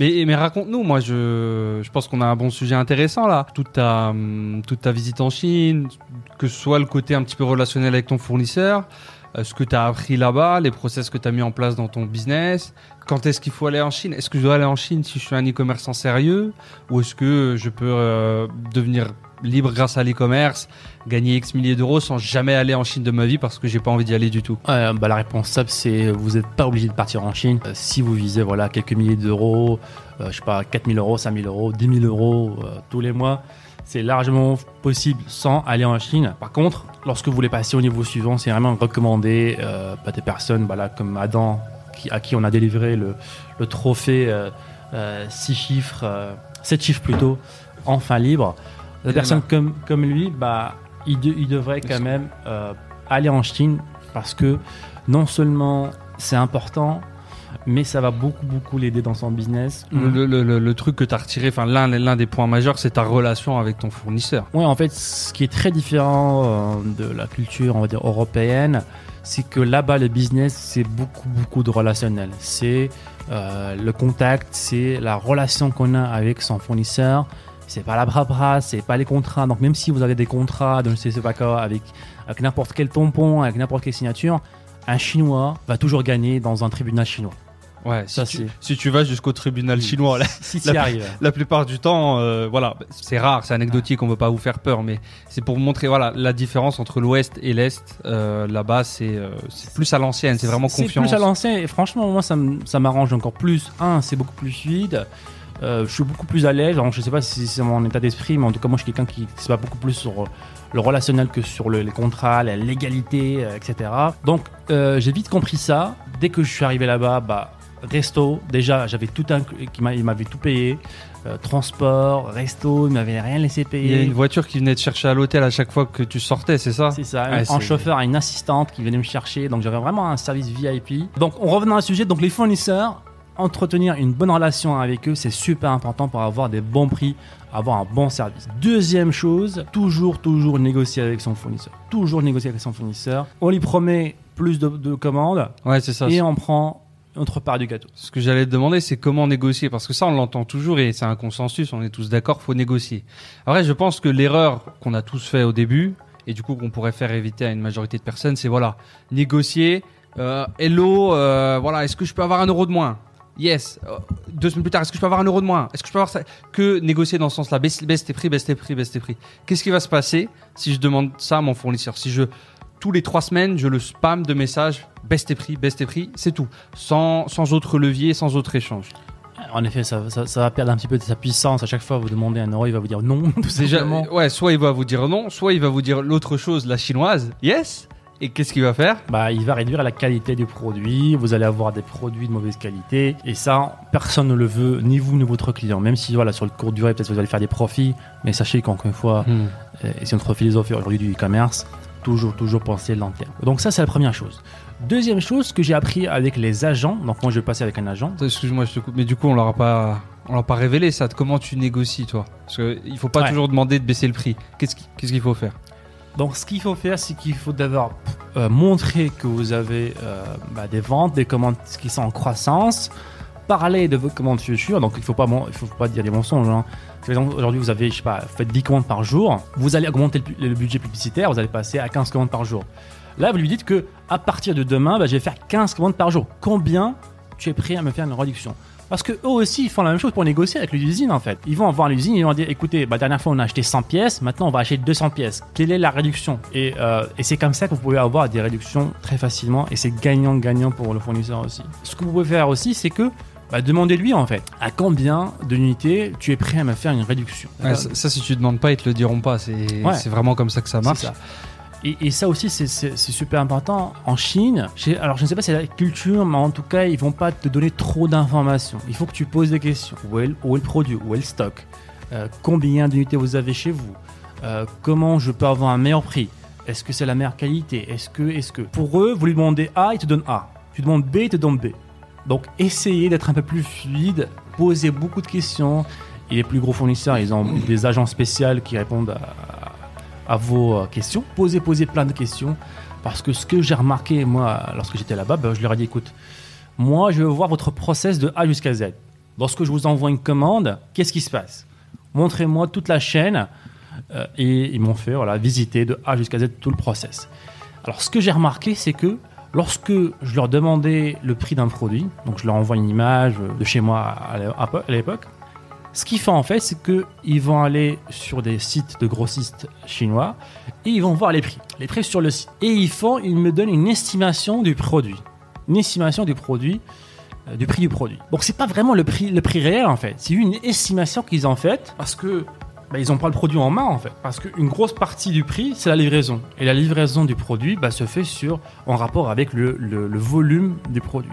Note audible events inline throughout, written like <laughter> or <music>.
Mais, raconte-nous, moi je, je pense qu'on a un bon sujet intéressant là. Toute ta, hum, toute ta visite en Chine, que ce soit le côté un petit peu relationnel avec ton fournisseur, ce que tu as appris là-bas, les process que tu as mis en place dans ton business, quand est-ce qu'il faut aller en Chine? Est-ce que je dois aller en Chine si je suis un e-commerçant sérieux? Ou est-ce que je peux euh, devenir libre grâce à l'e-commerce, gagner X milliers d'euros sans jamais aller en Chine de ma vie parce que j'ai pas envie d'y aller du tout? Euh, bah, la réponse simple, c'est vous n'êtes pas obligé de partir en Chine. Euh, si vous visez voilà, quelques milliers d'euros, euh, je sais pas, 4000 euros, 5000 euros, 10 000 euros euh, tous les mois, c'est largement possible sans aller en Chine. Par contre, lorsque vous voulez passer au niveau suivant, c'est vraiment recommandé euh, par des personnes voilà, comme Adam, qui, à qui on a délivré le, le trophée 6 chiffres, 7 chiffres plutôt, enfin libre. Des personnes comme, comme lui, bah, il, de- il devrait quand même euh, aller en Chine parce que non seulement c'est important, mais ça va beaucoup, beaucoup l'aider dans son business. le, le- le- le truc que tu as retiré, enfin l'un des points majeurs, c'est ta relation avec ton fournisseur. Ouais, en fait, ce qui est très différent euh, de la culture, on va dire, européenne, c'est que là-bas, le business, c'est beaucoup, beaucoup de relationnel. C'est euh, le contact, c'est la relation qu'on a avec son fournisseur. C'est pas la bras c'est pas les contrats. Donc, même si vous avez des contrats de je sais pas quoi, avec, avec n'importe quel tampon, avec n'importe quelle signature, un Chinois va toujours gagner dans un tribunal chinois. Ouais, si, Ça, tu, c'est- si tu vas jusqu'au tribunal chinois, là, Si tu La- la plupart du temps, euh, voilà, c'est rare, c'est anecdotique, on veut pas vous faire peur, mais c'est pour vous montrer voilà la différence entre l'Ouest et l'Est. Euh, Là-bas, c'est euh, c'est plus à l'ancienne, c'est vraiment C'est confiance. plus à l'ancien et franchement, moi, ça m'arrange encore plus. Un, c'est beaucoup plus fluide. Euh, je suis beaucoup plus à l'aise. Alors, je sais pas si c'est mon état d'esprit, mais en tout cas, moi, je suis quelqu'un qui se bat beaucoup plus sur euh, le relationnel que sur le- les contrats, la légalité, euh, etc. Donc, euh, j'ai vite compris ça. Dès que je suis arrivé là-bas, bah, resto, déjà, j'avais tout m'a- il m'avait tout payé. Euh, transport, resto, il m'avait rien laissé Il y a payer. une voiture qui venait te chercher à l'hôtel à chaque fois que tu sortais, c'est ça C'est ça, Ouais, un c'est- chauffeur, une assistante qui venait me chercher. Donc j'avais vraiment un service VIP. Donc on revenant au sujet, donc les fournisseurs, entretenir une bonne relation avec eux, c'est super important pour avoir des bons prix, avoir un bon service. Deuxième chose, toujours, toujours négocier avec son fournisseur. Toujours négocier avec son fournisseur. On lui promet plus de, de commandes Ouais, c'est ça. et on prend notre part du gâteau. Ce que j'allais te demander, c'est comment négocier, parce que ça, on l'entend toujours et c'est un consensus, on est tous d'accord, faut négocier. Après, je pense que l'erreur qu'on a tous fait au début, et du coup qu'on pourrait faire éviter à une majorité de personnes, c'est voilà, négocier. Euh, hello, euh, voilà, est-ce que je peux avoir un euro de moins? Yes. Euh, deux semaines plus tard, est-ce que je peux avoir un euro de moins? Est-ce que je peux avoir ça? Que négocier dans ce sens-là, baisse, baisse tes prix, baisse tes prix, baisse tes prix. Qu'est-ce qui va se passer si je demande ça à mon fournisseur? Si je tous les trois semaines, je le spam de messages, baisse tes prix, baisse tes prix, c'est tout, sans, sans autre levier, sans autre échange. En effet, ça, ça- ça va perdre un petit peu de sa puissance. À chaque fois, vous demandez un euro, il va vous dire non. <laughs> Tout Déjà, simplement. ouais, soit il va vous dire non, soit il va vous dire l'autre chose, la chinoise, yes. Et qu'est-ce qu'il va faire? Bah, il va réduire la qualité du produit, vous allez avoir des produits de mauvaise qualité, et ça, personne ne le veut, ni vous ni votre client. Même si voilà, sur le court durée, peut-être vous allez faire des profits, mais sachez qu'encore une fois, Hmm. euh, et c'est notre philosophie aujourd'hui du e-commerce, toujours, toujours penser long terme. Donc ça, c'est la première chose. Deuxième chose que j'ai appris avec les agents, donc moi je vais passer avec un agent. Excuse-moi, je te coupe, mais du coup, on l'aura pas, on l'aura pas révélé ça. de Comment tu négocies, toi? Parce que il faut pas Ouais. toujours demander de baisser le prix. Qu'est-ce qu'il faut faire? Donc ce qu'il faut faire, c'est qu'il faut d'abord euh, montrer que vous avez euh, bah, des ventes, des commandes qui sont en croissance, parler de vos commandes futures. Donc il ne faut pas, dire des mensonges. Hein. Par exemple, aujourd'hui, vous avez, je sais pas, faites 10 commandes par jour. Vous allez augmenter le budget publicitaire, vous allez passer à 15 commandes par jour. Là, vous lui dites que à partir de demain, bah, je vais faire 15 commandes par jour. Combien tu es prêt à me faire une réduction? Parce que eux aussi, ils font la même chose pour négocier avec l'usine en fait. Ils vont voir l'usine, ils vont dire écoutez, bah, la dernière fois on a acheté 100 pièces, maintenant on va acheter 200 pièces. Quelle est la réduction? Et, euh, et c'est comme ça que vous pouvez avoir des réductions très facilement et c'est gagnant-gagnant pour le fournisseur aussi. Ce que vous pouvez faire aussi, c'est que bah, demandez-lui en fait à combien d'unités tu es prêt à me faire une réduction. Ouais, ça, ça, si tu demandes pas, ils te le diront pas. C'est Ouais. c'est vraiment comme ça que ça marche. Et, ça aussi, c'est- super important. En Chine, alors je ne sais pas si c'est la culture, mais en tout cas, ils vont pas te donner trop d'informations. Il faut que tu poses des questions. Où est, le- est produit? Où est le stock? Euh, Combien d'unités vous avez chez vous? Euh, Comment je peux avoir un meilleur prix? Est-ce que c'est la meilleure qualité? Est-ce que, est-ce que? Pour eux, vous lui demandez A, il te donne A. Tu demandes B, il te donne B. Donc essayez d'être un peu plus fluide, posez beaucoup de questions. Et les plus gros fournisseurs, ils ont des agents spéciaux qui répondent à, à vos euh, questions. Posez, posez plein de questions. Parce que ce que j'ai remarqué, moi, lorsque j'étais là-bas, ben, je leur ai dit, écoute, moi, je veux voir votre process de A jusqu'à Z. Lorsque je vous envoie une commande, qu'est-ce qui se passe? Montrez-moi toute la chaîne. Euh, et ils m'ont fait voilà, visiter de A jusqu'à Z tout le process. Alors, ce que j'ai remarqué, c'est que lorsque je leur demandais le prix d'un produit, donc je leur envoie une image de chez moi à l'é- à l'époque, ce qu'ils font en fait, c'est qu'ils vont aller sur des sites de grossistes chinois et ils vont voir les prix, les prix sur le. Et ils font, ils me donnent une estimation du produit, une estimation du produit, euh, du prix du produit. Donc c'est pas vraiment le prix, le prix réel en fait, c'est une estimation qu'ils ont faite parce que bah, ils n'ont pas le produit en main en fait, parce qu'une grosse partie du prix c'est la livraison et la livraison du produit bah, se fait sur en rapport avec le, le- le volume du produit.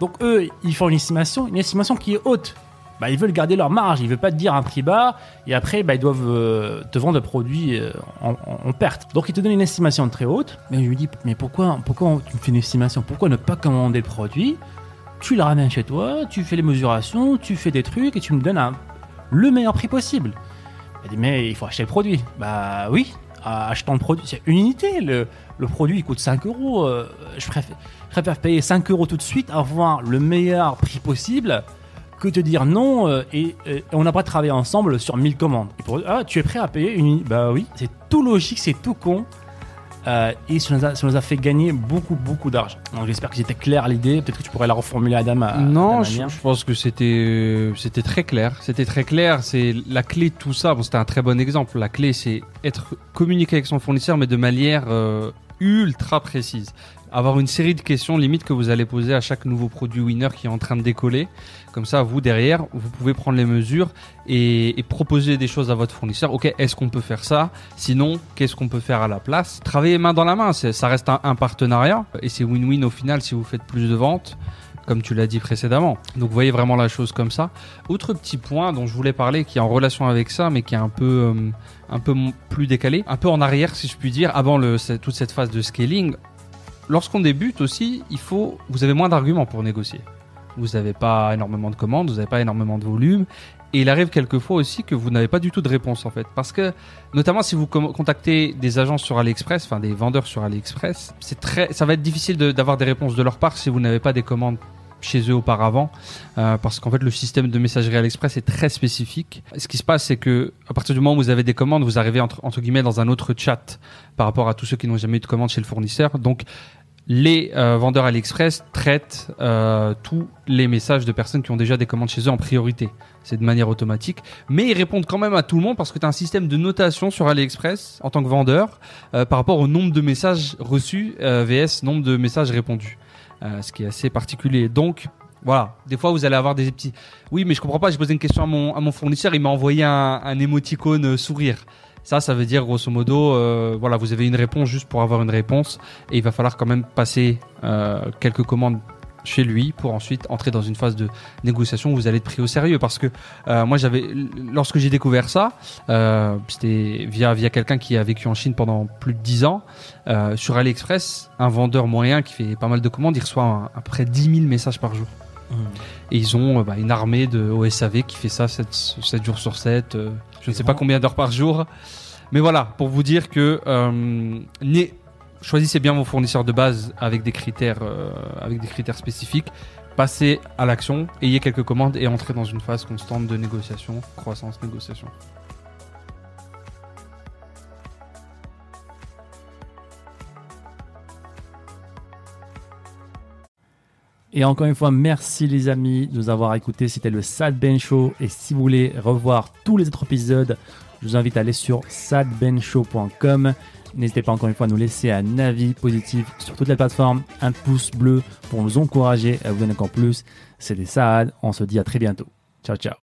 Donc eux, ils font une estimation, une estimation qui est haute. Bah, ils veulent garder leur marge, ils veulent pas te dire un prix bas et après bah, ils doivent euh, te vendre le produit euh, en, perte. Donc ils te donnent une estimation très haute. Mais je lui dis mais pourquoi pourquoi tu me fais une estimation? Pourquoi ne pas commander le produit? Tu le ramènes chez toi, tu fais les mesurations, tu fais des trucs et tu me donnes un- le meilleur prix possible. Elle dit mais il faut acheter le produit. Bah oui, achetant le produit, c'est une unité. Le, produit il coûte 5 euros. euh, je, préfère, je préfère payer 5 euros tout de suite, avoir le meilleur prix possible que te dire non euh, et, et on n'a pas travaillé ensemble sur 1000 commandes. Et pour eux, ah, tu es prêt à payer une Bah oui, c'est tout logique, c'est tout con. Euh, et ça nous, a, ça nous a fait gagner beaucoup, beaucoup d'argent. Donc j'espère que j'étais clair l'idée. Peut-être que tu pourrais la reformuler à Adam. à- Non, je, pense que c'était euh, c'était très clair. C'était très clair. C'est la clé de tout ça. Bon, c'était un très bon exemple. La clé, c'est être communiqué avec son fournisseur, mais de manière euh, ultra précise. Avoir une série de questions limite que vous allez poser à chaque nouveau produit winner qui est en train de décoller. Comme ça, vous derrière, vous pouvez prendre les mesures et, proposer des choses à votre fournisseur. Ok, est-ce qu'on peut faire ça? Sinon, qu'est-ce qu'on peut faire à la place? Travailler main dans la main, ça reste un, partenariat et c'est win-win au final si vous faites plus de ventes comme tu l'as dit précédemment. Donc voyez vraiment la chose comme ça. Autre petit point dont je voulais parler qui est en relation avec ça, mais qui est un peu, euh, plus décalé, un peu en arrière si je puis dire, avant toute cette phase de scaling. Lorsqu'on débute aussi, il faut, vous avez moins d'arguments pour négocier. Vous n'avez pas énormément de commandes, vous n'avez pas énormément de volume. Et il arrive quelquefois aussi que vous n'avez pas du tout de réponse en fait. Parce que, notamment si vous contactez des agences sur AliExpress, enfin des vendeurs sur AliExpress, c'est très, ça va être difficile d'avoir des réponses de leur part si vous n'avez pas des commandes chez eux auparavant, euh, parce qu'en fait le système de messagerie AliExpress est très spécifique. Ce qui se passe, c'est que à partir du moment où vous avez des commandes, vous arrivez entre, guillemets dans un autre chat par rapport à tous ceux qui n'ont jamais eu de commande chez le fournisseur. Donc les euh, vendeurs AliExpress traitent euh, tous les messages de personnes qui ont déjà des commandes chez eux en priorité. C'est de manière automatique. Mais ils répondent quand même à tout le monde parce que tu as un système de notation sur AliExpress en tant que vendeur par rapport au nombre de messages reçus VS nombre de messages répondus. Euh, ce qui est assez particulier. Donc, voilà, des fois vous allez avoir des petits. Oui, mais je comprends pas. J'ai posé une question à mon, à mon fournisseur, il m'a envoyé un, un émoticône euh, sourire. Ça, ça veut dire grosso modo, euh, voilà, vous avez une réponse juste pour avoir une réponse, et il va falloir quand même passer quelques commandes chez lui pour ensuite entrer dans une phase de négociation où vous allez être pris au sérieux. Parce que euh, moi, j'avais, lorsque j'ai découvert ça, euh, c'était via via quelqu'un qui a vécu en Chine pendant plus de 10 ans. Euh, sur AliExpress, un vendeur moyen qui fait pas mal de commandes, il reçoit un- à peu près 10 000 messages par jour. Et ils ont bah, une armée de OSAV qui fait ça 7, 7 jours sur 7, euh, je ne sais pas combien d'heures par jour. Mais voilà, pour vous dire que euh, choisissez bien vos fournisseurs de base avec des critères, euh, avec des critères spécifiques. Passez à l'action, ayez quelques commandes et entrez dans une phase constante de négociation, croissance, négociation. Et encore une fois, merci les amis de nous avoir écoutés. C'était le Sad Ben Show. Et si vous voulez revoir tous les autres épisodes, je vous invite à aller sur sadbenshow.com. N'hésitez pas encore une fois à nous laisser un avis positif sur toutes les plateformes, un pouce bleu pour nous encourager à vous donner encore plus. C'était Sad. On se dit à très bientôt. Ciao, ciao.